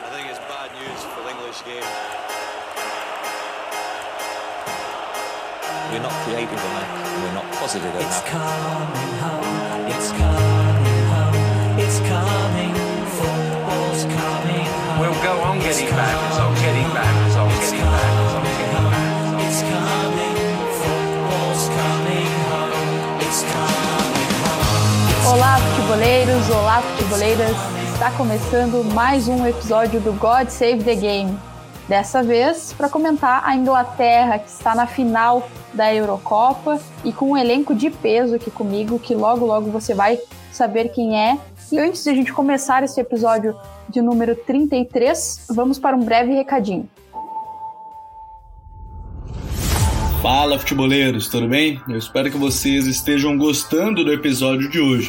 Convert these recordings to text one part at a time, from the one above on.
I think it's bad news for the English game. We're not creative enough. We're not positive It's enough. coming home. It's coming home. It's coming. Football's coming home. We'll go on getting back, results, getting back, results, It's getting back, results, coming getting back. It's coming. Football's coming home. It's coming home. Olá, futeboleiros! Olá, futeboleiras! Está começando mais um episódio do God Save the Game. Dessa vez, para comentar a Inglaterra, que está na final da Eurocopa e com um elenco de peso aqui comigo, que logo logo você vai saber quem é. E antes de a gente começar esse episódio de número 33, vamos para um breve recadinho. Fala futeboleiros, tudo bem? Eu espero que vocês estejam gostando do episódio de hoje.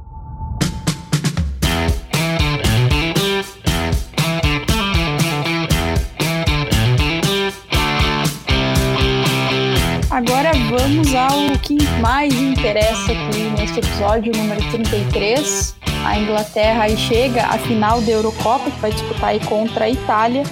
Agora vamos ao que mais interessa aqui neste episódio número 33. A Inglaterra aí chega à final da Eurocopa, que vai disputar aí contra a Itália.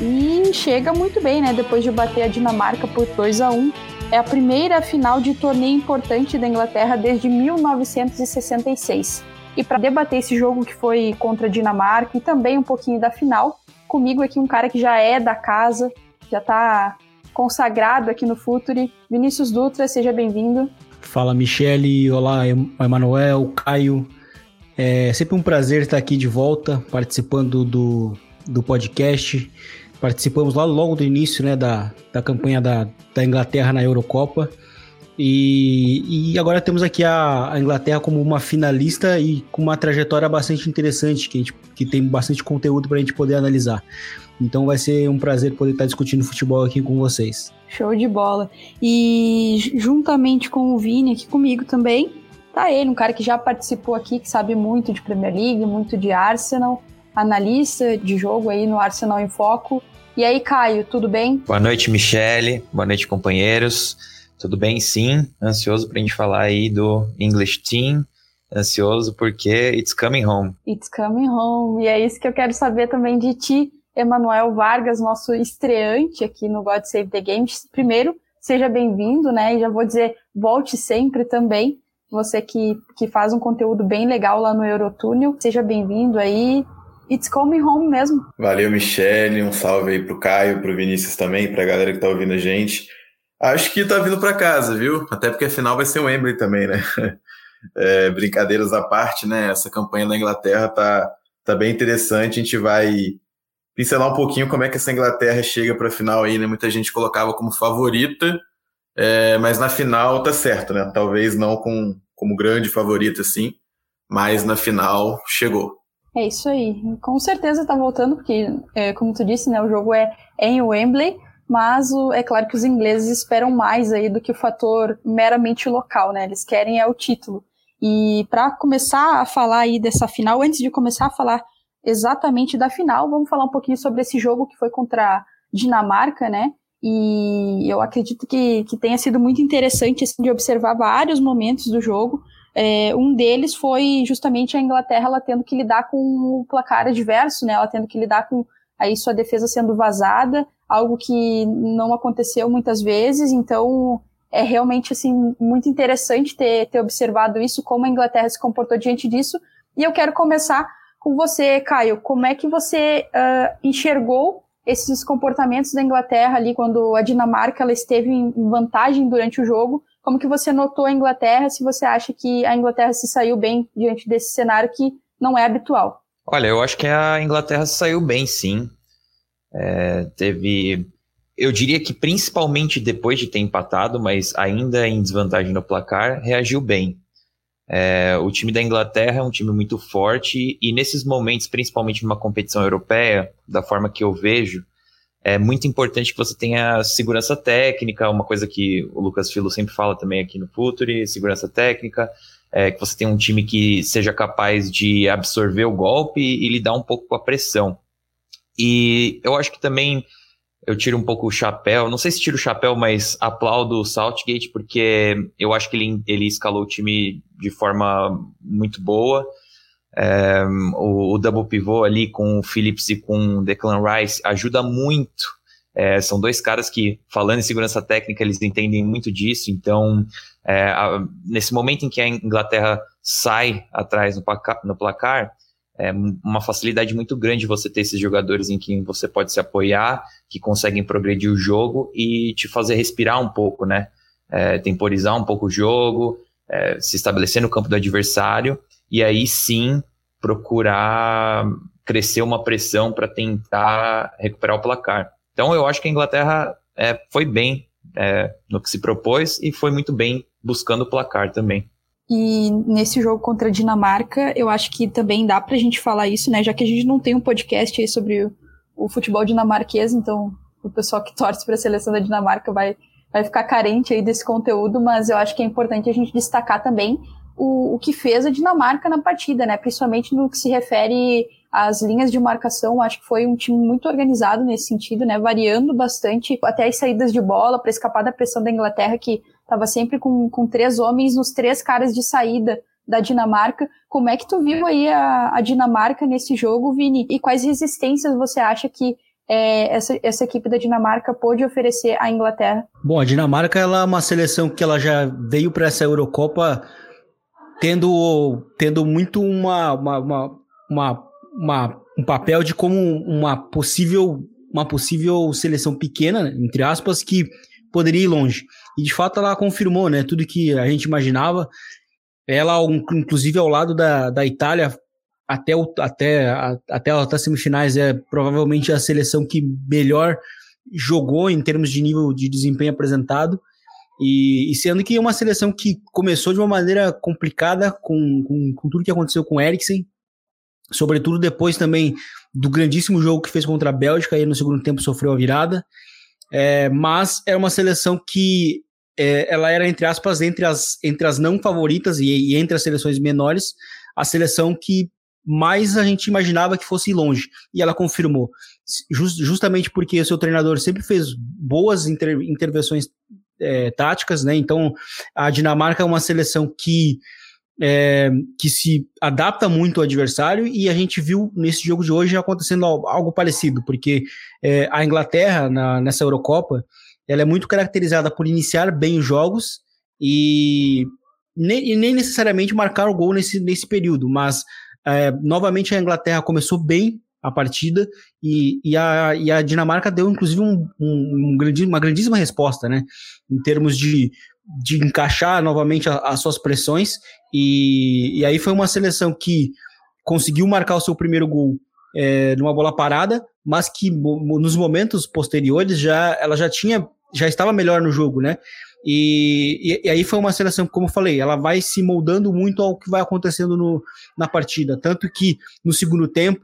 E chega muito bem, né? Depois de bater a Dinamarca por 2 a 1 É a primeira final de torneio importante da Inglaterra desde 1966. E para debater esse jogo que foi contra a Dinamarca e também um pouquinho da final, comigo aqui um cara que já é da casa, já tá consagrado aqui no Futuri. Vinícius Dutra, seja bem-vindo. Fala Michele, olá Em- Emanuel, Caio. É sempre um prazer estar aqui de volta, participando do, do podcast. Participamos lá logo do início né, da, da campanha da, da Inglaterra na Eurocopa. E, e agora temos aqui a, a Inglaterra como uma finalista e com uma trajetória bastante interessante, que, a gente, que tem bastante conteúdo para a gente poder analisar. Então vai ser um prazer poder estar discutindo futebol aqui com vocês. Show de bola. E juntamente com o Vini aqui comigo também, tá ele, um cara que já participou aqui, que sabe muito de Premier League, muito de Arsenal, analista de jogo aí no Arsenal em Foco. E aí, Caio, tudo bem? Boa noite, Michele. Boa noite, companheiros. Tudo bem? Sim. Ansioso pra gente falar aí do English Team. Ansioso porque it's coming home. It's coming home. E é isso que eu quero saber também de ti, Emanuel Vargas, nosso estreante aqui no God Save the Games. Primeiro, seja bem-vindo, né? E já vou dizer, volte sempre também. Você que, que faz um conteúdo bem legal lá no Eurotúnel. Seja bem-vindo aí. It's coming home mesmo. Valeu, Michele. Um salve aí pro Caio, pro Vinícius também, pra galera que tá ouvindo a gente. Acho que tá vindo pra casa, viu? Até porque a final vai ser o Wembley também, né? É, brincadeiras à parte, né? Essa campanha da Inglaterra tá, tá bem interessante. A gente vai pincelar um pouquinho como é que essa Inglaterra chega pra final aí, né? Muita gente colocava como favorita, é, mas na final tá certo, né? Talvez não com, como grande favorita, assim, mas na final chegou. É isso aí. Com certeza tá voltando, porque, é, como tu disse, né, o jogo é, é em Wembley, mas o- é claro que os ingleses esperam mais aí do que o fator meramente local, né? Eles querem é o título. E para começar a falar aí dessa final, antes de começar a falar exatamente da final, vamos falar um pouquinho sobre esse jogo que foi contra a Dinamarca, né? E eu acredito que, que tenha sido muito interessante assim, de observar vários momentos do jogo. É, um deles foi justamente a Inglaterra ela tendo que lidar com o placar adverso, né? Ela tendo que lidar com aí sua defesa sendo vazada, algo que não aconteceu muitas vezes. Então é realmente assim muito interessante ter, ter observado isso, como a Inglaterra se comportou diante disso. E eu quero começar com você, Caio. Como é que você uh, enxergou esses comportamentos da Inglaterra ali quando a Dinamarca ela esteve em vantagem durante o jogo? como que você notou a Inglaterra, se você acha que a Inglaterra se saiu bem diante desse cenário que não é habitual. Olha, eu acho que a Inglaterra saiu bem, sim. É, teve. Eu diria que principalmente depois de ter empatado, mas ainda em desvantagem no placar, reagiu bem. É, o time da Inglaterra é um time muito forte e nesses momentos, principalmente numa competição europeia, da forma que eu vejo, é muito importante que você tenha segurança técnica, uma coisa que o Lucas Filo sempre fala também aqui no Futuri, segurança técnica, é, que você tenha um time que seja capaz de absorver o golpe e, lidar um pouco com a pressão. E eu acho que também eu tiro um pouco o chapéu, não sei se tiro o chapéu, mas aplaudo o Southgate, porque eu acho que ele, ele escalou o time de forma muito boa. É, o, o, double pivô ali com o Phillips e com o Declan Rice ajuda muito. É, são dois caras que, falando em segurança técnica, eles entendem muito disso. Então, é, a, nesse momento em que a Inglaterra sai atrás no placar, no placar é uma facilidade muito grande você ter esses jogadores em quem você pode se apoiar, que conseguem progredir o jogo e te fazer respirar um pouco, né? É, temporizar um pouco o jogo, é, se estabelecer no campo do adversário e aí sim procurar crescer uma pressão para tentar recuperar o placar. Então eu acho que a Inglaterra é, foi bem é, no que se propôs e foi muito bem buscando o placar também. E nesse jogo contra a Dinamarca, eu acho que também dá pra gente falar isso, né? Já que a gente não tem um podcast aí sobre o, o futebol dinamarquês, então o pessoal que torce para a seleção da Dinamarca vai, vai ficar carente aí desse conteúdo, mas eu acho que é importante a gente destacar também o, o que fez a Dinamarca na partida, né? Principalmente no que se refere às linhas de marcação, acho que foi um time muito organizado nesse sentido, né? Variando bastante até as saídas de bola para escapar da pressão da Inglaterra, que Tava sempre com, com três homens nos três caras de saída da Dinamarca. Como é que tu viu aí a, a Dinamarca nesse jogo, Vini? E quais resistências você acha que é, essa, essa equipe da Dinamarca pôde oferecer à Inglaterra? Bom, a Dinamarca ela é uma seleção que ela já veio para essa Eurocopa tendo, tendo muito uma, uma, uma, uma, uma um papel de como uma possível uma possível seleção pequena, entre aspas, que poderia ir longe. E de fato ela confirmou, né? Tudo que a gente imaginava. Ela, inclusive, ao lado da, da Itália, até, o, até, a, até as semifinais, é provavelmente a seleção que melhor jogou em termos de nível de desempenho apresentado. E, e, sendo que é uma seleção que começou de uma maneira complicada com, com, com tudo que aconteceu com o Eriksen, sobretudo depois também do grandíssimo jogo que fez contra a Bélgica, e no segundo tempo sofreu a virada. É, mas era uma seleção que é, ela era, entre aspas, entre as, entre as não favoritas e, e, entre as seleções menores, a seleção que mais a gente imaginava que fosse longe. E ela confirmou. Just, justamente porque o seu treinador sempre fez boas inter, intervenções é, táticas, né? Então a Dinamarca é uma seleção que é, que se adapta muito ao adversário e a gente viu nesse jogo de hoje acontecendo algo parecido, porque é, a Inglaterra na, nessa Eurocopa ela é muito caracterizada por iniciar bem os jogos e nem, e nem necessariamente marcar o gol nesse, nesse período, mas é, novamente a Inglaterra começou bem a partida e, e, a, e a Dinamarca deu inclusive um, um, um uma grandíssima resposta, né? Em termos de, de encaixar novamente a, as suas pressões e, e aí foi uma seleção que conseguiu marcar o seu primeiro gol é, numa bola parada, mas que nos momentos posteriores já ela já tinha já estava melhor no jogo, né? E, e, e, aí foi uma seleção, como eu falei, ela vai se moldando muito ao que vai acontecendo no, na partida. Tanto que no segundo tempo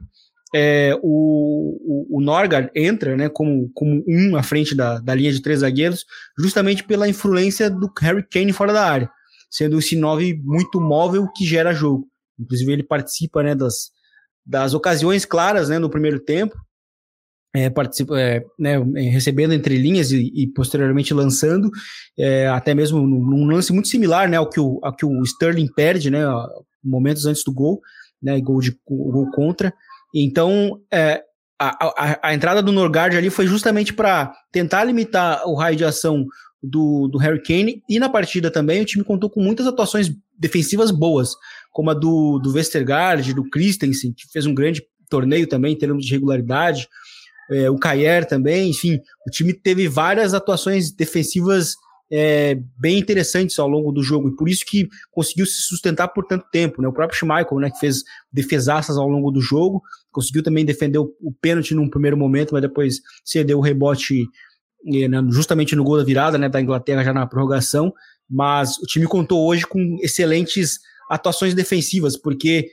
é, o, o, o Norgard entra né, como, como um à frente da, da linha de três zagueiros, justamente pela influência do Harry Kane fora da área sendo esse 9 muito móvel que gera jogo. Inclusive, ele participa né, das, das ocasiões claras né, no primeiro tempo, é, é, né, recebendo entre linhas e, e posteriormente lançando, é, até mesmo num lance muito similar né, ao, que o, ao que o Sterling perde, né, momentos antes do gol, né, gol, de, gol contra. Então, é, a, a, a, entrada do Norgard ali foi justamente para tentar limitar o raio de ação do, do Harry Kane. E na partida também o time contou com muitas atuações defensivas boas, como a do, do Westergaard, do Christensen, que fez um grande torneio também em termos de regularidade. É, o Cayer também, enfim, o time teve várias atuações defensivas é, bem interessantes ao longo do jogo, e por isso que conseguiu se sustentar por tanto tempo. Né? O próprio Schmeichel, né, que fez defesaças ao longo do jogo, conseguiu também defender o, o pênalti num primeiro momento, mas depois cedeu o rebote né, justamente no gol da virada né, da Inglaterra já na prorrogação. Mas o time contou hoje com excelentes atuações defensivas, porque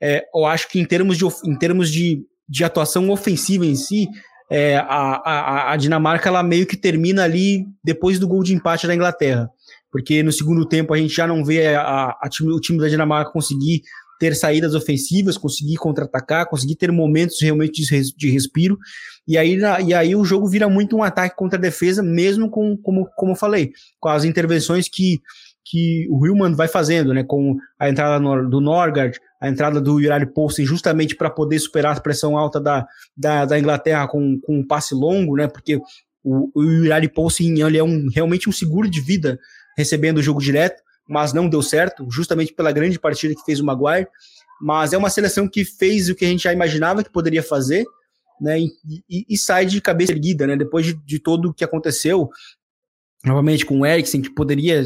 é, eu acho que em termos de, em termos de, de atuação ofensiva em si, é, a, a, a, Dinamarca ela meio que termina ali depois do gol de empate da Inglaterra. Porque no segundo tempo a gente já não vê a, time, o time da Dinamarca conseguir ter saídas ofensivas, conseguir contra-atacar, conseguir ter momentos realmente de, de respiro. E aí, e aí o jogo vira muito um ataque contra a defesa, mesmo com, como, como eu falei, com as intervenções que, que o Hillman vai fazendo, né? Com a entrada do Norgard, a entrada do Yurari Poulsen justamente para poder superar a pressão alta da, da, da, Inglaterra com, com um passe longo, né? Porque o, o Yurari Poulsen ele é um, realmente um seguro de vida recebendo o jogo direto, mas não deu certo, justamente pela grande partida que fez o Maguire. Mas é uma seleção que fez o que a gente já imaginava que poderia fazer, né? E, e, e sai de cabeça erguida, né? Depois de, de todo o que aconteceu, novamente com o Eriksen, que poderia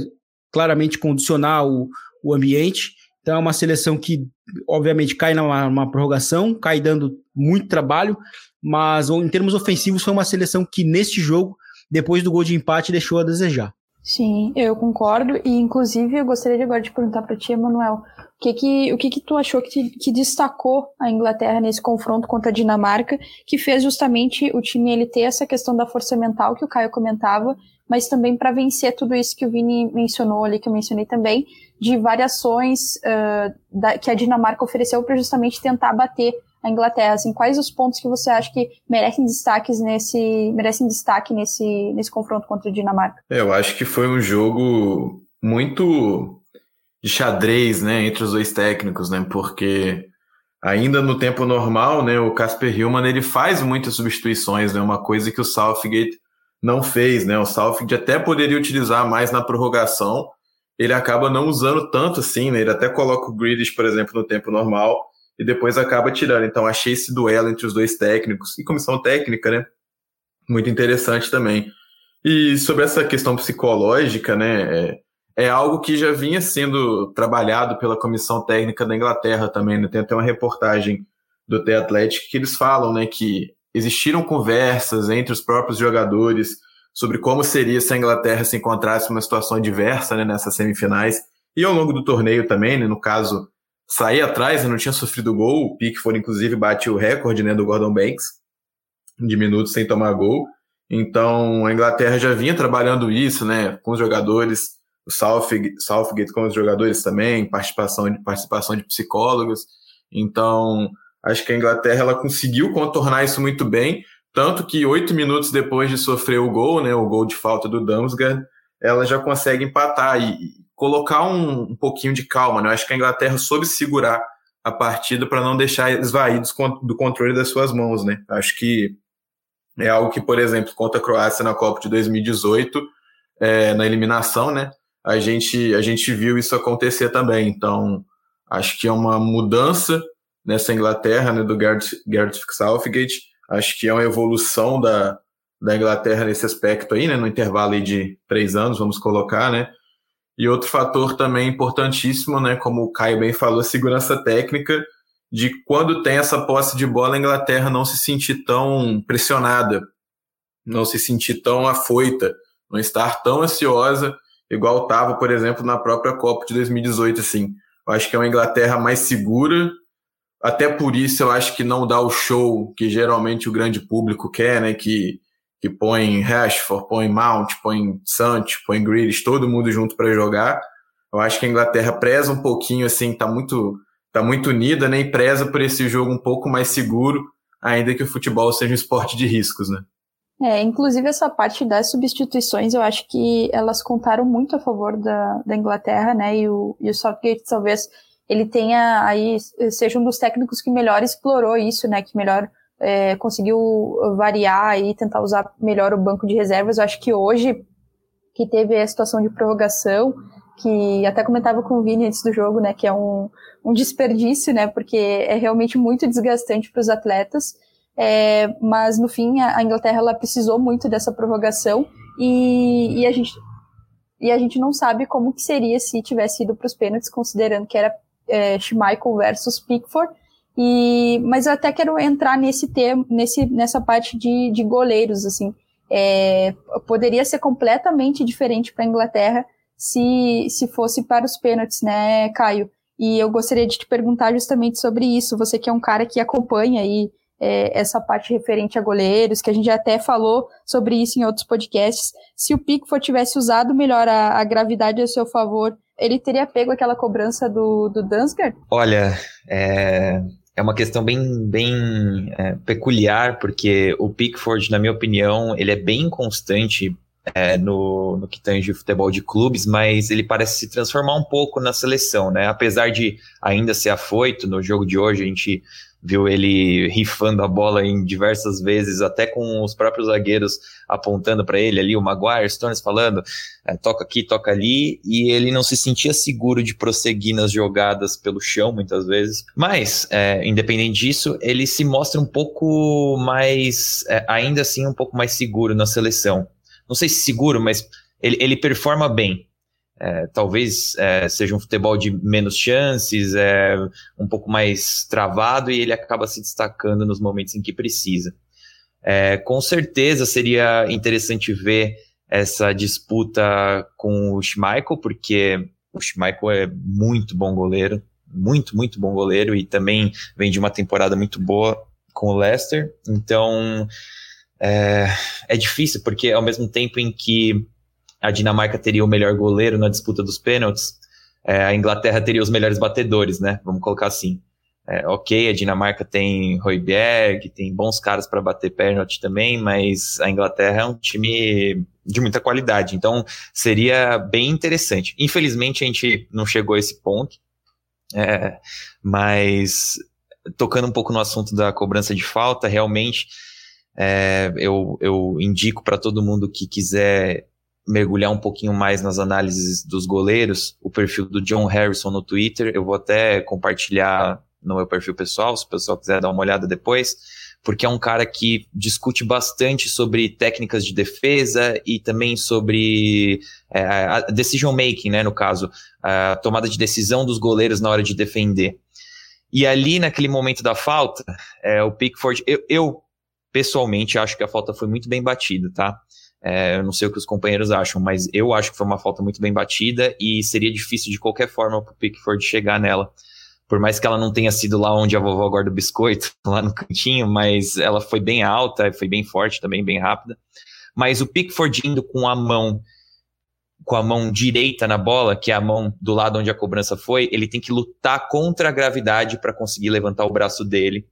claramente condicionar o, o ambiente. Então é uma seleção que, obviamente, cai numa, prorrogação, cai dando muito trabalho, mas em termos ofensivos foi uma seleção que neste jogo, depois do gol de empate, deixou a desejar. Sim, eu concordo e inclusive eu gostaria agora de perguntar para ti, Emanuel, o que que, o que que tu achou que, te, que destacou a Inglaterra nesse confronto contra a Dinamarca, que fez justamente o time ele ter essa questão da força mental que o Caio comentava, mas também para vencer tudo isso que o Vini mencionou ali, que eu mencionei também, de variações uh, da, que a Dinamarca ofereceu para justamente tentar bater a Inglaterra. Assim, quais os pontos que você acha que merecem destaques nesse merecem destaque nesse, nesse confronto contra a Dinamarca? É, eu acho que foi um jogo muito de xadrez, né, entre os dois técnicos, né, porque ainda no tempo normal, né, o Casper Hillman ele faz muitas substituições, né, uma coisa que o Southgate não fez, né, o Southgate até poderia utilizar mais na prorrogação, ele acaba não usando tanto assim, né? Ele até coloca o Grealish, por exemplo, no tempo normal e depois acaba tirando. Então achei esse duelo entre os dois técnicos e comissão técnica, né? Muito interessante também. E sobre essa questão psicológica, né? É, é algo que já vinha sendo trabalhado pela comissão técnica da Inglaterra também, né? Tem até uma reportagem do The Athletic que eles falam, né? Que existiram conversas entre os próprios jogadores sobre como seria se a Inglaterra se encontrasse numa situação adversa né, nessas semifinais e ao longo do torneio também, né, no caso, sair atrás, né, não tinha sofrido gol, o Pickford inclusive bate o recorde né, do Gordon Banks de minutos sem tomar gol, então a Inglaterra já vinha trabalhando isso né, com os jogadores, o Southgate, Southgate com os jogadores também, participação de, participação de psicólogos, então acho que a Inglaterra ela conseguiu contornar isso muito bem, tanto que oito minutos depois de sofrer o gol, né, o gol de falta do Damsgaard, ela já consegue empatar e, colocar um, um, pouquinho de calma. Né? Eu acho que a Inglaterra soube segurar a partida para não deixar esvaídos do controle das suas mãos. Né? Acho que é algo que, por exemplo, contra a Croácia na Copa de 2018, é, na eliminação, né, a, gente, a gente viu isso acontecer também. Então, acho que é uma mudança nessa Inglaterra, né, do Gareth, Southgate, Acho que é uma evolução da, da Inglaterra nesse aspecto aí, né? No intervalo aí de três anos, vamos colocar, né? E outro fator também importantíssimo, né? Como o Caio bem falou, a segurança técnica de quando tem essa posse de bola, a Inglaterra não se sentir tão pressionada, não se sentir tão afoita, não estar tão ansiosa, igual estava, por exemplo, na própria Copa de 2018, assim. Eu acho que é uma Inglaterra mais segura, até por isso eu acho que não dá o show que geralmente o grande público quer, né? Que, que põe Rashford, põe Mount, põe Santos, põe Grealish, todo mundo junto para jogar. Eu acho que a Inglaterra preza um pouquinho, assim, tá muito, tá muito unida, né? E preza por esse jogo um pouco mais seguro, ainda que o futebol seja um esporte de riscos, né? É, inclusive essa parte das substituições, eu acho que elas contaram muito a favor da, da Inglaterra, né? E o, e o Southgate talvez ele tenha aí seja um dos técnicos que melhor explorou isso, né? Que melhor é, conseguiu variar e tentar usar melhor o banco de reservas. Eu acho que hoje que teve a situação de prorrogação, que até comentava com o Vini antes do jogo, né? Que é um, um desperdício, né? Porque é realmente muito desgastante para os atletas. É, mas no fim a Inglaterra ela precisou muito dessa prorrogação e, e a gente e a gente não sabe como que seria se tivesse ido para os pênaltis, considerando que era é, Schmeichel versus Pickford. E, mas eu até quero entrar nesse tema, nesse, nessa parte de, de goleiros, assim. É, poderia ser completamente diferente para a Inglaterra se, se fosse para os pênaltis, né, Caio? E eu gostaria de te perguntar justamente sobre isso. Você que é um cara que acompanha aí é, essa parte referente a goleiros, que a gente até falou sobre isso em outros podcasts. Se o Pickford tivesse usado melhor a, a gravidade a seu favor, ele teria pego aquela cobrança do, do? Olha, é, é uma questão bem, bem é, peculiar, porque o Pickford, na minha opinião, ele é bem constante é, no, no que tange futebol de clubes, mas ele parece se transformar um pouco na seleção, né? Apesar de ainda ser afoito, no jogo de hoje a gente viu ele rifando a bola em diversas vezes, até com os próprios zagueiros apontando para ele ali, o Maguire, Stones falando, é, toca aqui, toca ali, e ele não se sentia seguro de prosseguir nas jogadas pelo chão, muitas vezes. Mas, é, independente disso, ele se mostra um pouco mais, é, ainda assim, um pouco mais seguro na seleção. Não sei se seguro, mas ele, ele performa bem. É, talvez é, seja um futebol de menos chances, é, um pouco mais travado e ele acaba se destacando nos momentos em que precisa. É, com certeza seria interessante ver essa disputa com o Schmeichel, porque o Schmeichel é muito bom goleiro, muito, muito bom goleiro e também vem de uma temporada muito boa com o Leicester. Então é, é difícil, porque ao mesmo tempo em que a Dinamarca teria o melhor goleiro na disputa dos pênaltis, é, a Inglaterra teria os melhores batedores, né? Vamos colocar assim. É, ok, a Dinamarca tem Royberg, tem bons caras para bater pênalti também, mas a Inglaterra é um time de muita qualidade, então seria bem interessante. Infelizmente a gente não chegou a esse ponto, é, mas tocando um pouco no assunto da cobrança de falta, realmente é, eu, eu indico para todo mundo que quiser mergulhar um pouquinho mais nas análises dos goleiros, o perfil do John Harrison no Twitter. Eu vou até compartilhar no meu perfil pessoal, se o pessoal quiser dar uma olhada depois, porque é um cara que discute bastante sobre técnicas de defesa e também sobre é, decision making, né, no caso, a tomada de decisão dos goleiros na hora de defender. E ali, naquele momento da falta, é, o Pickford, eu, eu pessoalmente acho que a falta foi muito bem batida, tá? É, eu não sei o que os companheiros acham, mas eu acho que foi uma falta muito bem batida e seria difícil de qualquer forma para o Pickford chegar nela. Por mais que ela não tenha sido lá onde a vovó guarda o biscoito, lá no cantinho, mas ela foi bem alta, foi bem forte também, bem rápida. Mas o Pickford indo com a mão com a mão direita na bola, que é a mão do lado onde a cobrança foi, ele tem que lutar contra a gravidade para conseguir levantar o braço dele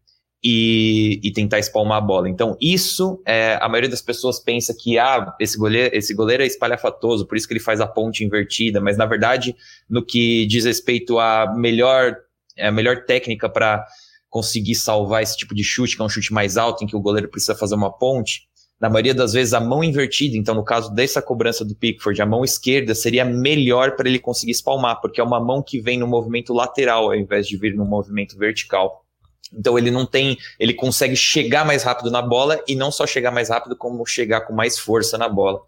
e, e, tentar espalmar a bola. Então, isso, é, a maioria das pessoas pensa que ah, esse, goleiro, esse goleiro é espalhafatoso, por isso que ele faz a ponte invertida, mas na verdade, no que diz respeito à melhor, a melhor técnica para conseguir salvar esse tipo de chute, que é um chute mais alto, em que o goleiro precisa fazer uma ponte, na maioria das vezes a mão invertida, então no caso dessa cobrança do Pickford, a mão esquerda seria melhor para ele conseguir espalmar, porque é uma mão que vem no movimento lateral ao invés de vir no movimento vertical. Então ele não tem, ele consegue chegar mais rápido na bola e não só chegar mais rápido, como chegar com mais força na bola.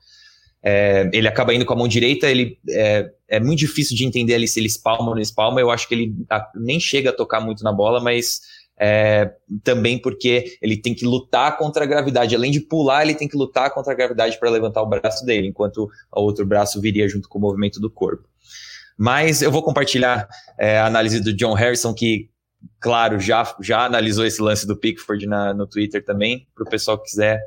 É, ele acaba indo com a mão direita, ele é, é, muito difícil de entender ali se ele espalma ou não espalma. Eu acho que ele a, nem chega a tocar muito na bola, mas é, também porque ele tem que lutar contra a gravidade. Além de pular, ele tem que lutar contra a gravidade para levantar o braço dele, enquanto o outro braço viria junto com o movimento do corpo. Mas eu vou compartilhar é, a análise do John Harrison, que claro, já, já analisou esse lance do Pickford na, no Twitter também, para o pessoal que quiser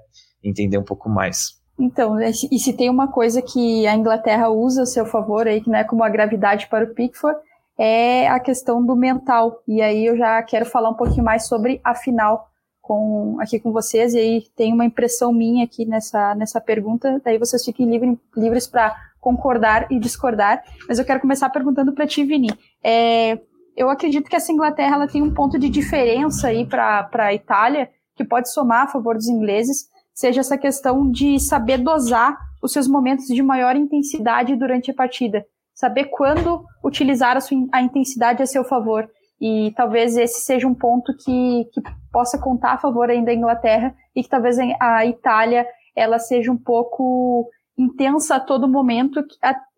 entender um pouco mais. Então, e se tem uma coisa que a Inglaterra usa a seu favor aí, que não é como a gravidade para o Pickford, é a questão do mental. E aí eu já quero falar um pouquinho mais sobre a final com, aqui com vocês, e aí tem uma impressão minha aqui nessa, nessa pergunta, daí vocês fiquem livre, livres para concordar e discordar, mas eu quero começar perguntando para ti, Vini. É, eu acredito que essa Inglaterra ela tem um ponto de diferença aí para a Itália, que pode somar a favor dos ingleses, seja essa questão de saber dosar os seus momentos de maior intensidade durante a partida. Saber quando utilizar a, sua, a intensidade a seu favor. E talvez esse seja um ponto que, que possa contar a favor ainda da Inglaterra e que talvez a Itália ela seja um pouco intensa a todo momento,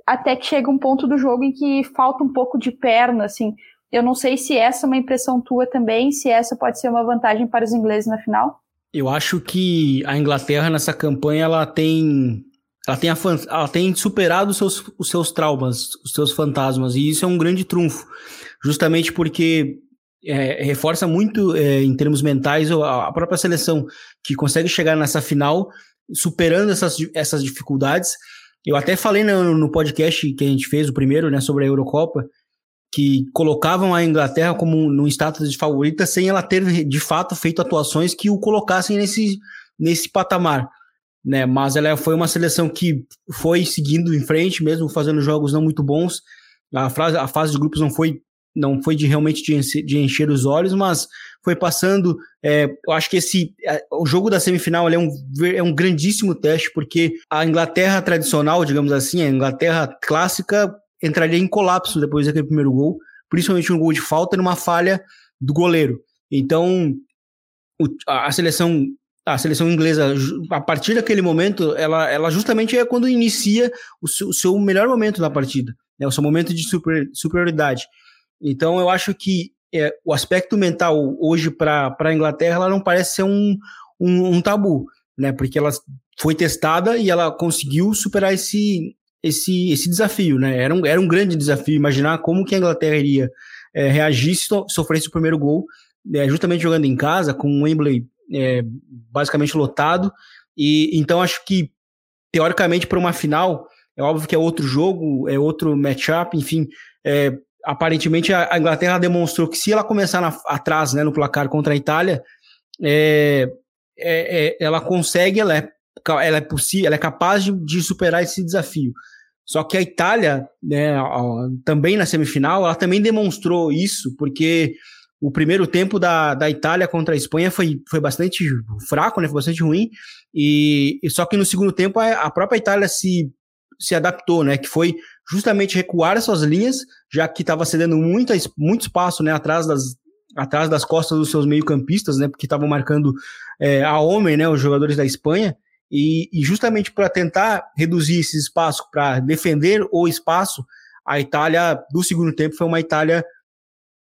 até que chega um ponto do jogo em que falta um pouco de perna, assim. Eu não sei se essa é uma impressão tua também, se essa pode ser uma vantagem para os ingleses na final. Eu acho que a Inglaterra nessa campanha ela tem ela tem, ela tem superado os seus, os seus traumas, os seus fantasmas, e isso é um grande trunfo, justamente porque é, reforça muito é, em termos mentais a, própria seleção que consegue chegar nessa final superando essas, essas dificuldades. Eu até falei no, no podcast que a gente fez, o primeiro, né, sobre a Eurocopa, que colocavam a Inglaterra como num status de favorita sem ela ter de fato feito atuações que o colocassem nesse, nesse patamar. Né? Mas ela foi uma seleção que foi seguindo em frente, mesmo fazendo jogos não muito bons. A, frase, a fase de grupos não foi não foi de realmente de encher, de encher os olhos, mas foi passando. É, eu acho que esse é, o jogo da semifinal é um, é um grandíssimo teste, porque a Inglaterra tradicional, digamos assim, a Inglaterra clássica, entraria em colapso depois daquele primeiro gol, principalmente um gol de falta numa falha do goleiro. Então, o, a, a, seleção a seleção inglesa, a partir daquele momento, ela, ela justamente é quando inicia o seu, o seu melhor momento na partida, né, o seu momento de super, superioridade. Então, eu acho que é, o aspecto mental hoje para a Inglaterra ela não parece ser um, um, um, tabu, né? Porque ela foi testada e ela conseguiu superar esse, esse, esse desafio, né? Era um, era um grande desafio imaginar como que a Inglaterra iria é, reagir se sofresse o primeiro gol, é, justamente jogando em casa, com o Wembley é, basicamente lotado. E então acho que teoricamente para uma final é óbvio que é outro jogo, é outro matchup, enfim. É, aparentemente a, Inglaterra demonstrou que se ela começar na, atrás, né, no placar contra a Itália, é, é, ela consegue, ela é, ela é possível, ela é capaz de, de superar esse desafio. Só que a Itália, né, também na semifinal, ela também demonstrou isso, porque o primeiro tempo da, da Itália contra a Espanha foi, foi bastante fraco, né, foi bastante ruim, e, e só que no segundo tempo a, a própria Itália se, se adaptou, né, que foi justamente recuar essas linhas, já que estava cedendo muito, muito espaço né, atrás, das, atrás das costas dos seus meio-campistas, né, porque estavam marcando é, a homem, né, os jogadores da Espanha, e, e justamente para tentar reduzir esse espaço, para defender o espaço, a Itália do segundo tempo foi uma Itália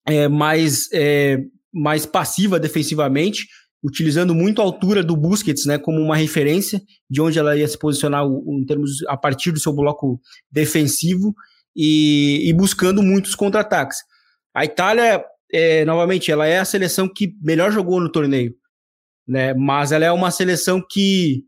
é, mais, é, mais passiva defensivamente, utilizando muito a altura do Busquets né, como uma referência de onde ela ia se posicionar em termos a partir do seu bloco defensivo e, e buscando muitos contra-ataques. A Itália, é, novamente, ela é a seleção que melhor jogou no torneio, né, mas ela é uma seleção que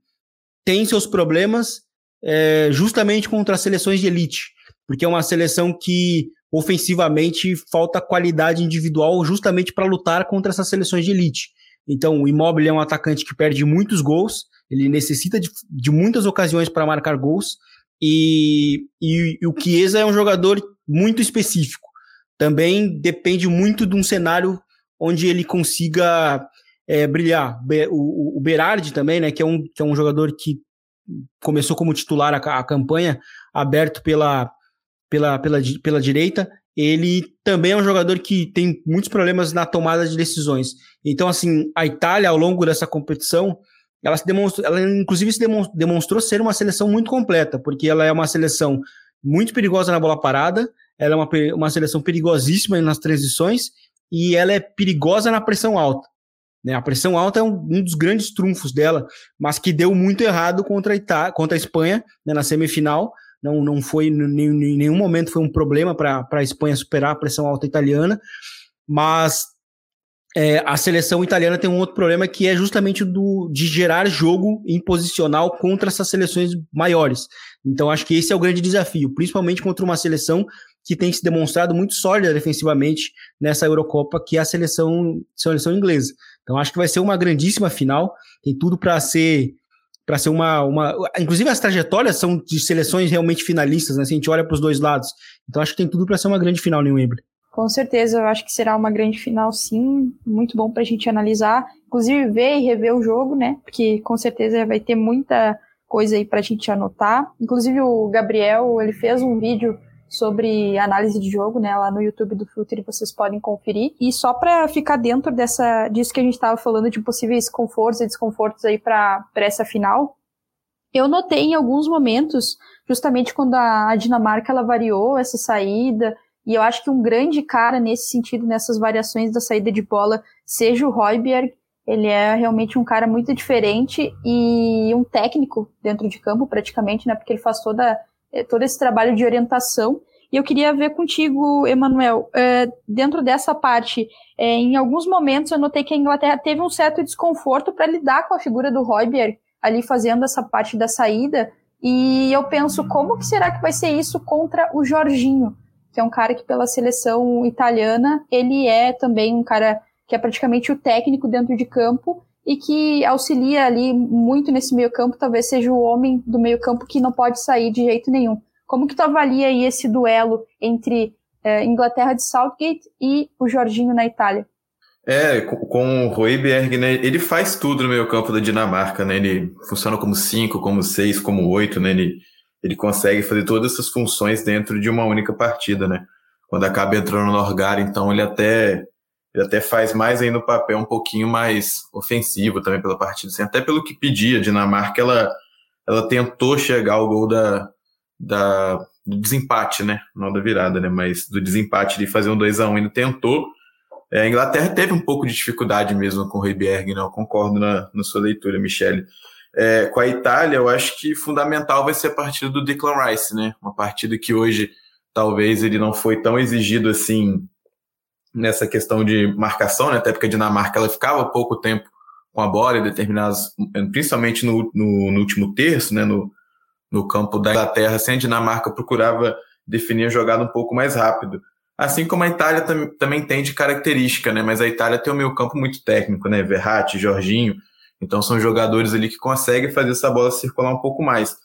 tem seus problemas é, justamente contra as seleções de elite, porque é uma seleção que ofensivamente falta qualidade individual justamente para lutar contra essas seleções de elite. Então, o Immobile é um atacante que perde muitos gols, ele necessita de, de muitas ocasiões para marcar gols, e, e, e o Chiesa é um jogador muito específico. Também depende muito de um cenário onde ele consiga é, brilhar. O, o Berardi também, né, que é, um, que é um jogador que começou como titular a, a campanha, aberto pela, pela, pela, pela direita, ele também é um jogador que tem muitos problemas na tomada de decisões. Então, assim, a Itália, ao longo dessa competição, ela se demonstrou, ela inclusive se demonstrou ser uma seleção muito completa, porque ela é uma seleção muito perigosa na bola parada, ela é uma, uma seleção perigosíssima nas transições e ela é perigosa na pressão alta. Né? A pressão alta é um, um, dos grandes trunfos dela, mas que deu muito errado contra a, Ita contra a Espanha né, na semifinal. Não, não foi em nenhum momento foi um problema para a Espanha superar a pressão alta italiana, mas é, a seleção italiana tem um outro problema que é justamente do de gerar jogo imposicional contra essas seleções maiores. Então acho que esse é o grande desafio, principalmente contra uma seleção que tem se demonstrado muito sólida defensivamente nessa Eurocopa, que é a seleção, seleção inglesa. Então acho que vai ser uma grandíssima final, tem tudo para ser para ser uma, uma. Inclusive, as trajetórias são de seleções realmente finalistas, né? Se a gente olha para os dois lados. Então, acho que tem tudo para ser uma grande final no Wembley. Com certeza, eu acho que será uma grande final, sim. Muito bom para a gente analisar. Inclusive, ver e rever o jogo, né? Porque com certeza vai ter muita coisa aí para a gente anotar. Inclusive, o Gabriel, ele fez um vídeo sobre análise de jogo, né, lá no YouTube do Filter, vocês podem conferir. E só para ficar dentro dessa disso que a gente estava falando de possíveis confortos e desconfortos aí para essa final, Eu notei em alguns momentos, justamente quando a, Dinamarca ela variou essa saída, e eu acho que um grande cara nesse sentido, nessas variações da saída de bola, seja o Royberg, ele é realmente um cara muito diferente e um técnico dentro de campo, praticamente, né? Porque ele faz toda, todo esse trabalho de orientação. E eu queria ver contigo, Emanuel, é, dentro dessa parte, é, em alguns momentos eu notei que a Inglaterra teve um certo desconforto para lidar com a figura do Royberg ali fazendo essa parte da saída. E eu penso, como que será que vai ser isso contra o Jorginho? Que é um cara que pela seleção italiana, ele é também um cara que é praticamente o técnico dentro de campo e que auxilia ali muito nesse meio campo, talvez seja o homem do meio campo que não pode sair de jeito nenhum. Como que tu avalia aí esse duelo entre é, Inglaterra de Southgate e o Jorginho na Itália? É, com o Royberg, né, ele faz tudo no meio campo da Dinamarca, né, ele funciona como 5, como 6, como 8, né, ele, ele consegue fazer todas essas funções dentro de uma única partida, né, quando acaba entrando no Orgar, então ele até ele até faz mais ainda o papel um pouquinho mais ofensivo também pela partida, assim, até pelo que pedia. A Dinamarca, ela, ela tentou chegar ao gol da, da, do desempate, né? Não da virada, né? Mas do desempate de fazer um 2 a 1 ainda tentou. É, a Inglaterra teve um pouco de dificuldade mesmo com o Reiberg, né? Eu concordo na, na sua leitura, Michele. É, com a Itália, eu acho que fundamental vai ser a partida do Declan Rice, né? Uma partida que hoje talvez ele não foi tão exigido assim nessa questão de marcação, né? até porque a Dinamarca ela ficava pouco tempo com a bola em determinados, principalmente no, no, no, último terço, né? no, no campo da Inglaterra, assim, a Dinamarca procurava definir a jogada um pouco mais rápido. Assim como a Itália tam, também tem de característica, né? Mas a Itália tem o meio campo muito técnico, né? Verratti, Jorginho. Então são jogadores ali que conseguem fazer essa bola circular um pouco mais.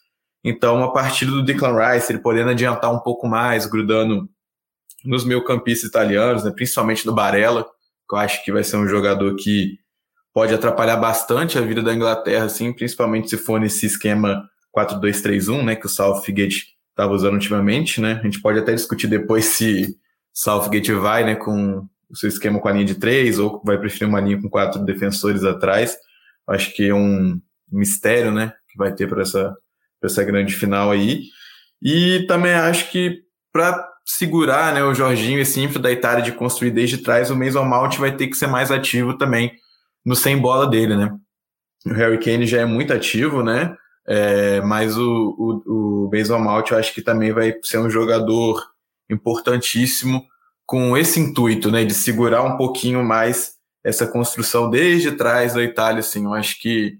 Então, uma partida do Declan Rice, ele podendo adiantar um pouco mais, grudando nos meio-campistas italianos, né, principalmente no Barella, que eu acho que vai ser um jogador que pode atrapalhar bastante a vida da Inglaterra, assim, principalmente se for nesse esquema 4-2-3-1, né, que o Southgate estava usando ultimamente, né? A gente pode até discutir depois se Southgate vai, né, com o seu esquema com a linha de três ou vai preferir uma linha com quatro defensores atrás. Acho que é um mistério, né, que vai ter para essa, essa grande final aí. E também acho que para segurar né, o Jorginho, esse ímpeto da Itália de construir desde trás, o Mason Mount vai ter que ser mais ativo também no sem bola dele, né? O Harry Kane já é muito ativo, né? É, mas o, o, o Mason Mount eu acho que também vai ser um jogador importantíssimo com esse intuito, né, de segurar um pouquinho mais essa construção desde trás da Itália, assim, eu acho que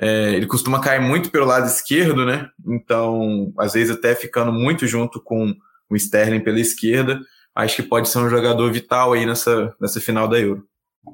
é, ele costuma cair muito pelo lado esquerdo, né, então, às vezes até ficando muito junto com o Sterling pela esquerda, acho que pode ser um jogador vital aí nessa, nessa final da Euro.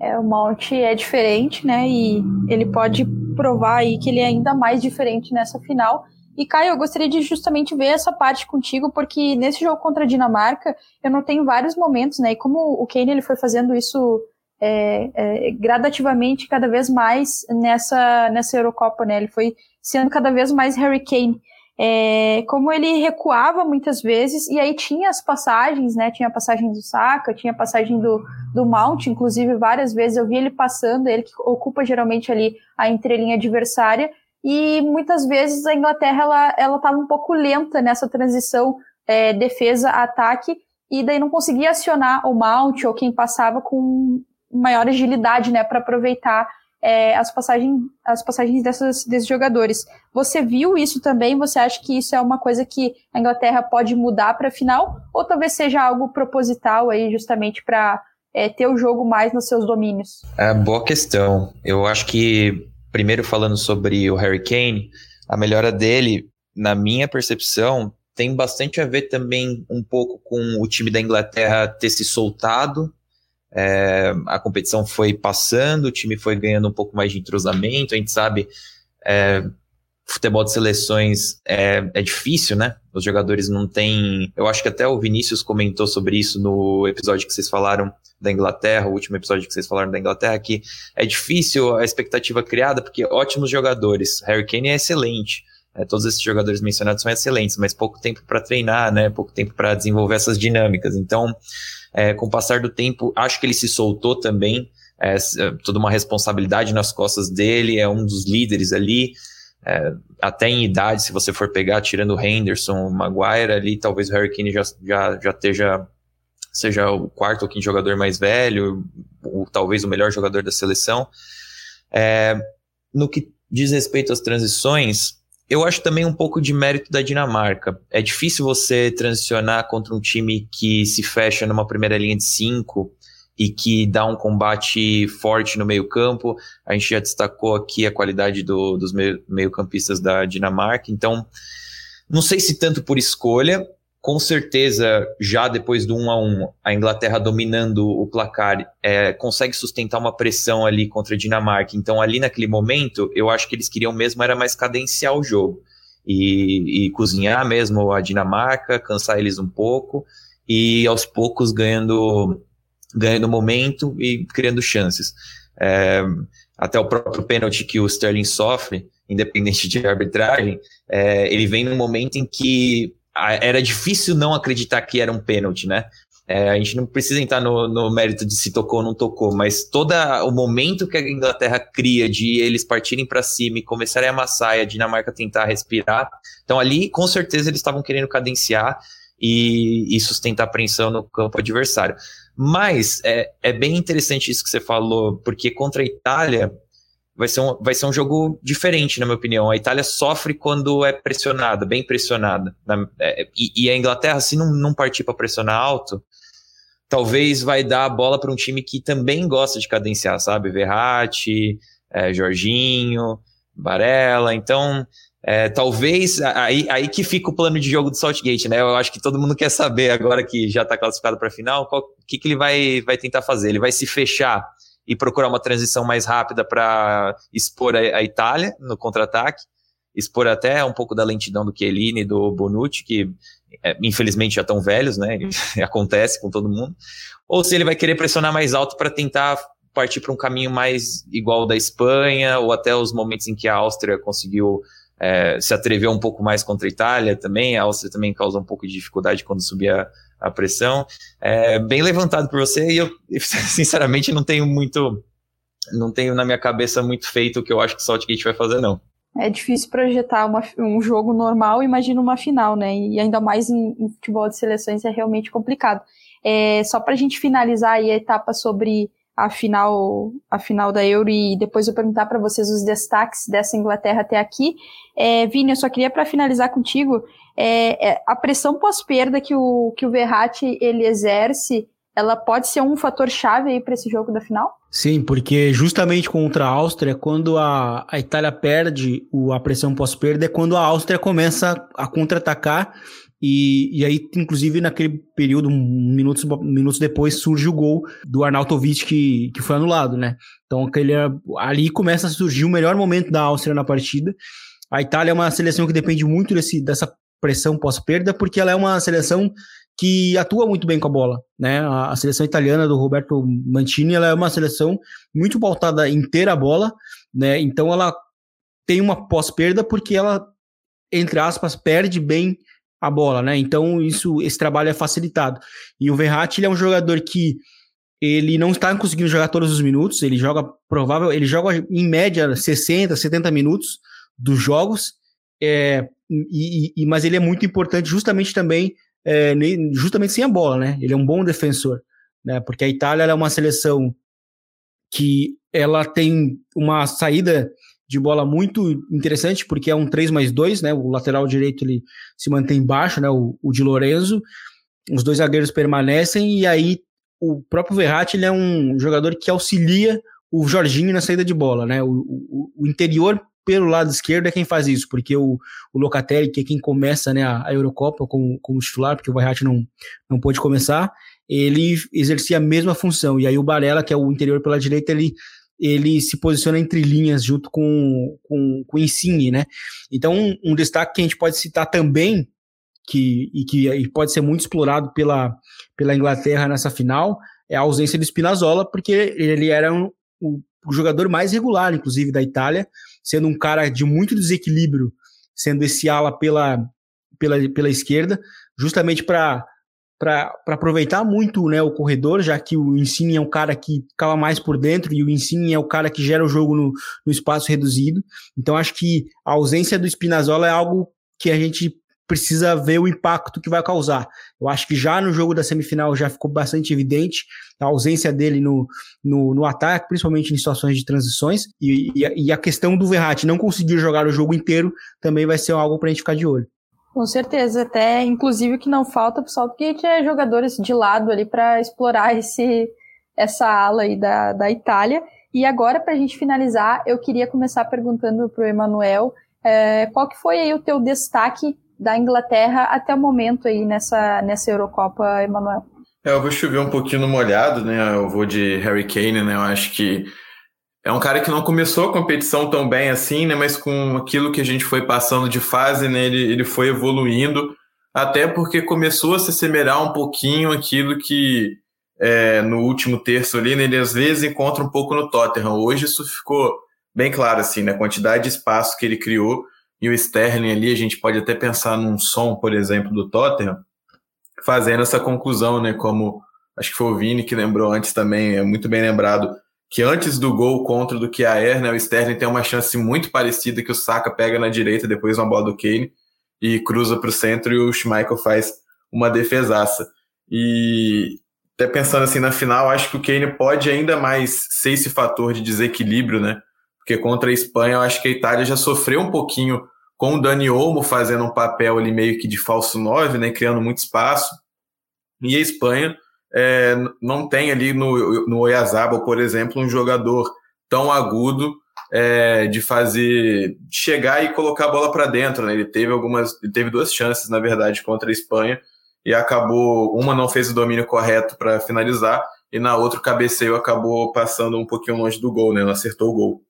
É, o Mount é diferente, né? E ele pode provar aí que ele é ainda mais diferente nessa final. E Caio, eu gostaria de justamente ver essa parte contigo, porque nesse jogo contra a Dinamarca, eu notei vários momentos, né? E como o Kane ele foi fazendo isso é, é, gradativamente, cada vez mais nessa, nessa Eurocopa, né? Ele foi sendo cada vez mais Harry Kane é, como ele recuava muitas vezes, e aí tinha as passagens, né? Tinha a passagem do Saka, tinha a passagem do, do Mount, inclusive várias vezes eu vi ele passando, ele que ocupa geralmente ali a entrelinha adversária, e muitas vezes a Inglaterra ela ela estava um pouco lenta nessa transição é, defesa-ataque, e daí não conseguia acionar o Mount ou quem passava com maior agilidade, né, para aproveitar é, as, passagens, as passagens dessas, desses jogadores. Você viu isso também? Você acha que isso é uma coisa que a Inglaterra pode mudar para a final? Ou talvez seja algo proposital aí, justamente para é, ter o jogo mais nos seus domínios? É, boa questão. Eu acho que, primeiro falando sobre o Harry Kane, a melhora dele, na minha percepção, tem bastante a ver também um pouco com o time da Inglaterra ter se soltado é, a competição foi passando, o time foi ganhando um pouco mais de entrosamento. A gente sabe, é, futebol de seleções é, é difícil, né? Os jogadores não têm. Eu acho que até o Vinícius comentou sobre isso no episódio que vocês falaram da Inglaterra, o último episódio que vocês falaram da Inglaterra, que é difícil a expectativa criada, porque ótimos jogadores. Harry Kane é excelente. É, todos esses jogadores mencionados são excelentes, mas pouco tempo para treinar, né? Pouco tempo para desenvolver essas dinâmicas. Então, é, com o passar do tempo, acho que ele se soltou também. É, é, toda uma responsabilidade nas costas dele, é um dos líderes ali. É, até em idade, se você for pegar, tirando o Henderson, o Maguire ali, talvez o Harry Kane já, já, já esteja seja o quarto ou quinto jogador mais velho, ou talvez o melhor jogador da seleção. É, no que diz respeito às transições, eu acho também um pouco de mérito da Dinamarca. É difícil você transicionar contra um time que se fecha numa primeira linha de cinco e que dá um combate forte no meio-campo. A gente já destacou aqui a qualidade do, dos meio-campistas da Dinamarca. Então, não sei se tanto por escolha, com certeza, já depois do 1 a 1 a Inglaterra dominando o placar é, consegue sustentar uma pressão ali contra a Dinamarca. Então, ali naquele momento, eu acho que eles queriam mesmo era mais cadenciar o jogo e, e cozinhar mesmo a Dinamarca, cansar eles um pouco e aos poucos ganhando, ganhando momento e criando chances. É, até o próprio pênalti que o Sterling sofre, independente de arbitragem, é, ele vem num momento em que era difícil não acreditar que era um pênalti, né? É, a gente não precisa entrar no, no, mérito de se tocou ou não tocou, mas todo o momento que a Inglaterra cria de eles partirem para cima e começarem a amassar e a Dinamarca tentar respirar, então ali com certeza eles estavam querendo cadenciar e, e sustentar a apreensão no campo adversário. Mas é, é bem interessante isso que você falou, porque contra a Itália vai ser, um, vai ser um jogo diferente, na minha opinião. A Itália sofre quando é pressionada, bem pressionada. Na, é, e, e, a Inglaterra, se não, não partir para pressionar alto, talvez vai dar a bola para um time que também gosta de cadenciar, sabe? Verratti, é, Jorginho, Barella. Então, é, talvez aí, aí que fica o plano de jogo do Saltgate, né? Eu acho que todo mundo quer saber agora que já está classificado para a final, o que, que ele vai, vai tentar fazer. Ele vai se fechar e procurar uma transição mais rápida para expor a, a, Itália no contra-ataque, expor até um pouco da lentidão do Chiellini e do Bonucci, que é, infelizmente já estão velhos, né? Acontece com todo mundo. Ou se ele vai querer pressionar mais alto para tentar partir para um caminho mais igual da Espanha, ou até os momentos em que a Áustria conseguiu é, se atrever um pouco mais contra a Itália também. A Áustria também causa um pouco de dificuldade quando subia a pressão. É bem levantado por você e eu, sinceramente, não tenho muito. Não tenho na minha cabeça muito feito o que eu acho que o Saltgate vai fazer, não. É difícil projetar uma, um jogo normal, imagina uma final, né? E ainda mais em, em futebol de seleções é realmente complicado. É, só para a gente finalizar aí a etapa sobre a final, a final da Euro e depois eu perguntar para vocês os destaques dessa Inglaterra até aqui. É, Vini, eu só queria para finalizar contigo, é, é, a pressão pós-perda que o, que o Verratti ele exerce, ela pode ser um fator chave aí para esse jogo da final? Sim, porque justamente contra a Áustria, quando a, a Itália perde o, a pressão pós-perda, é quando a Áustria começa a contra-atacar e, e aí, inclusive, naquele período, minutos, minutos depois, surge o gol do Arnautovic que, que foi anulado, né? Então, aquele, ali começa a surgir o melhor momento da Áustria na partida. A Itália é uma seleção que depende muito desse, dessa pressão pós-perda, porque ela é uma seleção que atua muito bem com a bola, né? A, a seleção italiana do Roberto Mantini, ela é uma seleção muito pautada inteira a bola, né? Então, ela tem uma pós-perda porque ela, entre aspas, perde bem a bola, né? Então isso, esse trabalho é facilitado. E o Verratti é um jogador que ele não está conseguindo jogar todos os minutos, ele joga provável, ele joga em média 60, 70 minutos dos jogos, é, e, e, mas ele é muito importante justamente também, é, justamente sem a bola, né? Ele é um bom defensor, né? Porque a Itália é uma seleção que ela tem uma saída de bola muito interessante, porque é um 3 mais 2, né? O lateral direito ele se mantém baixo, né? O, o de Lorenzo. Os dois zagueiros permanecem, e aí o próprio Verratti ele é um jogador que auxilia o Jorginho na saída de bola, né? O, o, o interior pelo lado esquerdo é quem faz isso, porque o, o Locatelli, que é quem começa né, a, a Eurocopa como, como titular, porque o Verratti não, não pôde começar, ele exercia a mesma função. E aí o Barella, que é o interior pela direita, ele ele se posiciona entre linhas junto com, com, com o Insigne, né? Então, um, um, destaque que a gente pode citar também, que, e que e pode ser muito explorado pela, pela Inglaterra nessa final, é a ausência de Spinazzola, porque ele era um, o, o jogador mais regular, inclusive, da Itália, sendo um cara de muito desequilíbrio, sendo esse ala pela, pela, pela esquerda, justamente para para aproveitar muito né, o corredor, já que o Insigne é um cara que ficava mais por dentro e o Insigne é o cara que gera o jogo no, no espaço reduzido. Então acho que a ausência do Spinazzola é algo que a gente precisa ver o impacto que vai causar. Eu acho que já no jogo da semifinal já ficou bastante evidente a ausência dele no, no, no ataque, principalmente em situações de transições, e, e, a, e a questão do Verratti não conseguir jogar o jogo inteiro também vai ser algo para a gente ficar de olho. Com certeza, até inclusive o que não falta, pessoal, porque tinha jogadores de lado ali para explorar esse, essa ala aí da, da Itália. E agora, para a gente finalizar, eu queria começar perguntando para o Emanuel é, qual que foi aí o teu destaque da Inglaterra até o momento aí nessa, nessa Eurocopa, Emanuel? É, eu vou chover um pouquinho no molhado, né? Eu vou de Harry Kane, né? Eu acho que é um cara que não começou a competição tão bem assim, né? Mas com aquilo que a gente foi passando de fase, né? Ele, ele foi evoluindo, até porque começou a se assemelhar um pouquinho aquilo que é, no último terço ali, né? Ele às vezes encontra um pouco no Tottenham. Hoje isso ficou bem claro, assim, né? A quantidade de espaço que ele criou e o Sterling ali, a gente pode até pensar num som, por exemplo, do Tottenham, fazendo essa conclusão, né? Como acho que foi o Vini que lembrou antes também, é muito bem lembrado que antes do gol contra do que a né, o Sterling tem uma chance muito parecida que o Saka pega na direita depois uma bola do Kane e cruza para o centro e o Schmeichel faz uma defesaça. E até pensando assim na final, acho que o Kane pode ainda mais ser esse fator de desequilíbrio, né? Porque contra a Espanha, eu acho que a Itália já sofreu um pouquinho com o Dani Olmo fazendo um papel ali meio que de falso 9, né, criando muito espaço. E a Espanha é, não tem ali no, no Oyazabal, por exemplo, um jogador tão agudo é, de fazer chegar e colocar a bola para dentro. Né? Ele teve algumas, ele teve duas chances, na verdade, contra a Espanha e acabou uma não fez o domínio correto para finalizar e na outra o cabeceio acabou passando um pouquinho longe do gol, né? Não acertou o gol.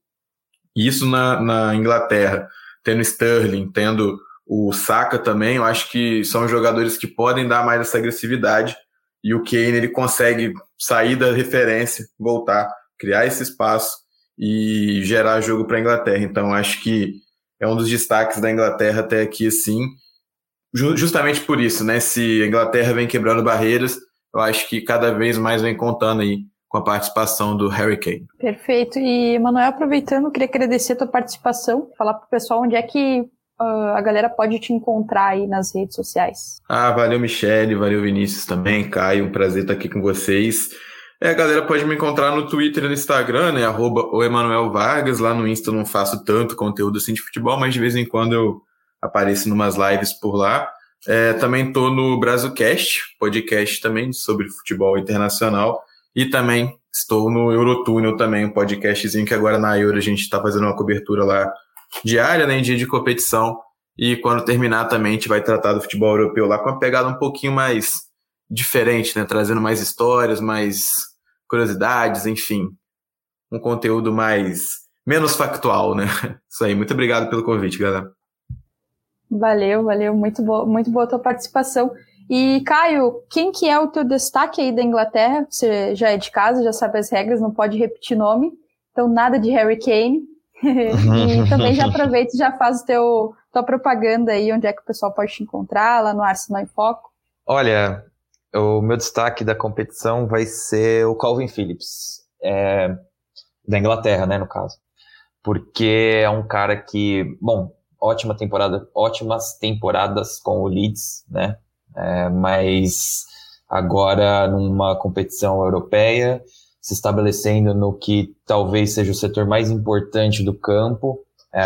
Isso na, na Inglaterra, tendo Sterling, tendo o Saka também, eu acho que são jogadores que podem dar mais essa agressividade e o Kane ele consegue sair da referência, voltar, criar esse espaço e gerar jogo para a Inglaterra. Então acho que é um dos destaques da Inglaterra até aqui, assim, justamente por isso, né? Se a Inglaterra vem quebrando barreiras, eu acho que cada vez mais vem contando aí com a participação do Harry Kane. Perfeito. E, Manuel, aproveitando, queria agradecer a tua participação, falar para o pessoal onde é que a galera pode te encontrar aí nas redes sociais? Ah, valeu, Michele, valeu, Vinícius também, Caio, um prazer estar aqui com vocês. É, a galera pode me encontrar no Twitter e no Instagram, né, arroba o Emanuel Vargas, lá no Insta eu não faço tanto conteúdo assim de futebol, mas de vez em quando eu apareço em umas lives por lá. É, também estou no Brasilcast, podcast também sobre futebol internacional, e também estou no Eurotúnel também, um podcastzinho que agora na Euro a gente está fazendo uma cobertura lá diária, né, em dia de competição. E quando terminar também a gente vai tratar do futebol europeu lá com uma pegada um pouquinho mais diferente, né, trazendo mais histórias, mais curiosidades, enfim, um conteúdo mais menos factual, né? Isso aí. Muito obrigado pelo convite, galera. Valeu, valeu, muito boa, muito boa a tua participação. E Caio, quem que é o teu destaque aí da Inglaterra? Você já é de casa, já sabe as regras, não pode repetir nome. Então nada de Harry Kane. E também já aproveita e já faz o teu tua propaganda aí, onde é que o pessoal pode te encontrar, lá no Arsenal em Foco. Olha, o meu destaque da competição vai ser o Calvin Phillips, é, da Inglaterra, né, no caso. Porque é um cara que, bom, ótima temporada, ótimas temporadas com o Leeds, né, é, mas agora numa competição europeia, se estabelecendo no que talvez seja o setor mais importante do campo, é,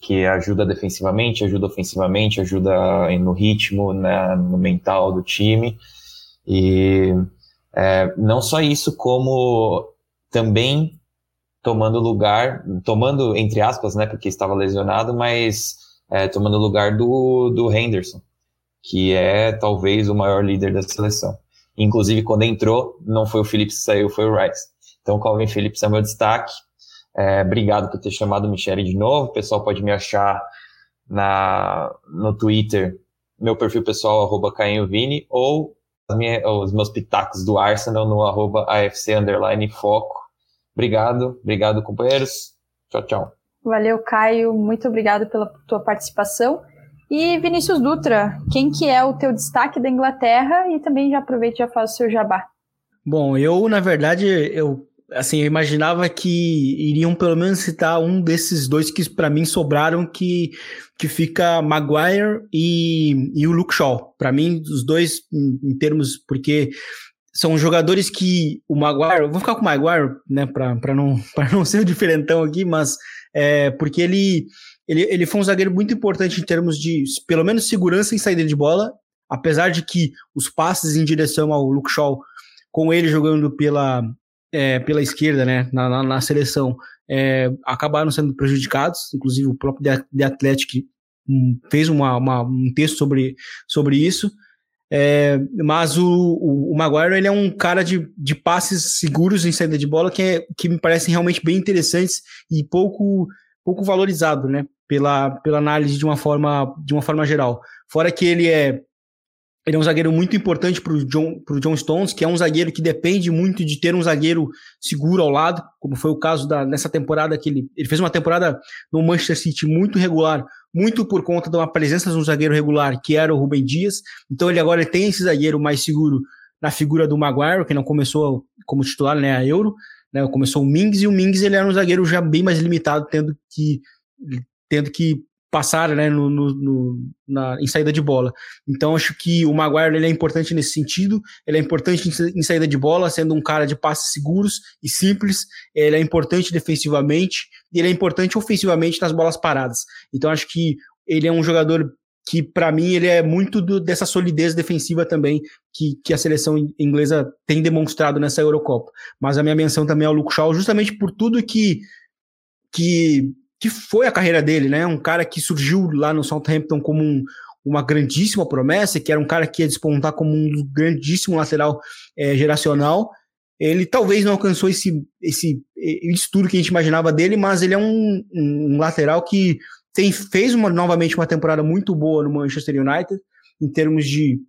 que ajuda defensivamente, ajuda ofensivamente, ajuda no ritmo, né, no mental do time. E é, não só isso, como também tomando lugar, tomando entre aspas, né, porque estava lesionado, mas é, tomando lugar do, do Henderson, que é talvez o maior líder da seleção. Inclusive, quando entrou, não foi o Phillips que saiu, foi o Rice. Então, o Calvin Phillips é meu destaque. É, obrigado por ter chamado o Michele de novo. O pessoal pode me achar na, no Twitter, meu perfil pessoal, arroba Vini, ou minha, os meus pitacos do Arsenal no arroba AFC underline foco. Obrigado, obrigado, companheiros. Tchau, tchau. Valeu, Caio. Muito obrigado pela tua participação. E Vinícius Dutra, quem que é o teu destaque da Inglaterra e também já aproveita e já faz o seu jabá. Bom, eu na verdade eu assim, eu imaginava que iriam pelo menos citar um desses dois que para mim sobraram que que fica Maguire e, e o Luke Shaw. Para mim os dois em, em termos porque são jogadores que o Maguire, vou ficar com o Maguire, né, para não, não ser o diferentão aqui, mas é, porque ele, ele, ele foi um zagueiro muito importante em termos de, pelo menos, segurança em saída de bola, apesar de que os passes em direção ao Luke Shaw, com ele jogando pela, é, pela esquerda, né, na, na, na seleção, é, acabaram sendo prejudicados, inclusive o próprio The Athletic hum, fez uma, uma, um texto sobre, sobre isso, é, mas o, o, o, Maguire ele é um cara de, de passes seguros em saída de bola que, é, que me parecem realmente bem interessantes e pouco, pouco valorizado, né? Pela, pela análise de uma forma de uma forma geral. Fora que ele é ele é um zagueiro muito importante para o John, pro John Stones, que é um zagueiro que depende muito de ter um zagueiro seguro ao lado, como foi o caso da, nessa temporada que ele, ele fez uma temporada no Manchester City muito regular, muito por conta de uma presença de um zagueiro regular, que era o Rubem Dias. Então ele agora tem esse zagueiro mais seguro na figura do Maguire, que não começou como titular, né, a Euro, né, começou o Mings, e o Mings ele era um zagueiro já bem mais limitado, tendo que tendo que passar né, no, no, no, na, em saída de bola. Então acho que o Maguire ele é importante nesse sentido, ele é importante em, saída de bola, sendo um cara de passes seguros e simples, ele é importante defensivamente e ele é importante ofensivamente nas bolas paradas. Então acho que ele é um jogador que para mim ele é muito do, dessa solidez defensiva também que, que a seleção inglesa tem demonstrado nessa Eurocopa. Mas a minha menção também é o Luke Shaw, justamente por tudo que que que foi a carreira dele, né? Um cara que surgiu lá no Southampton como um, uma grandíssima promessa, que era um cara que ia despontar como um grandíssimo lateral é, geracional. Ele talvez não alcançou esse, esse, que a gente imaginava dele, mas ele é um, um lateral que tem, fez uma, novamente uma temporada muito boa no Manchester United, em termos de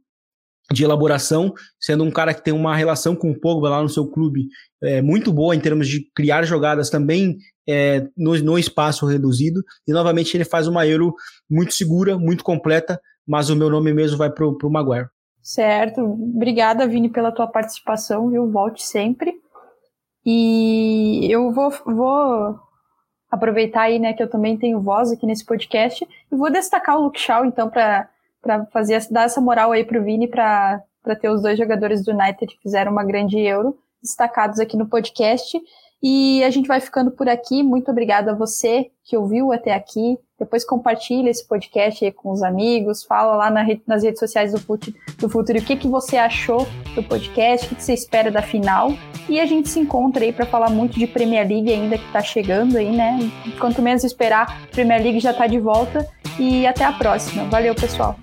de elaboração, sendo um cara que tem uma relação com o Pogba lá no seu clube é, muito boa em termos de criar jogadas também é, no, no, espaço reduzido. E novamente ele faz uma Euro muito segura, muito completa, mas o meu nome mesmo vai para o Maguire. Certo. Obrigada, Vini, pela tua participação, viu? Volte sempre. E eu vou, vou aproveitar aí, né, que eu também tenho voz aqui nesse podcast e vou destacar o Luke Shaw, então, para para fazer dar essa moral aí pro Vini para ter os dois jogadores do United que fizeram uma grande Euro destacados aqui no podcast. E a gente vai ficando por aqui. Muito obrigada a você que ouviu até aqui. Depois compartilha esse podcast aí com os amigos, fala lá na rede, nas redes sociais do, Fut, do Futuro o que, que você achou do podcast, o que, que você espera da final. E a gente se encontra aí para falar muito de Premier League ainda que está chegando aí, né? Quanto menos esperar, Premier League já está de volta. E até a próxima. Valeu, pessoal.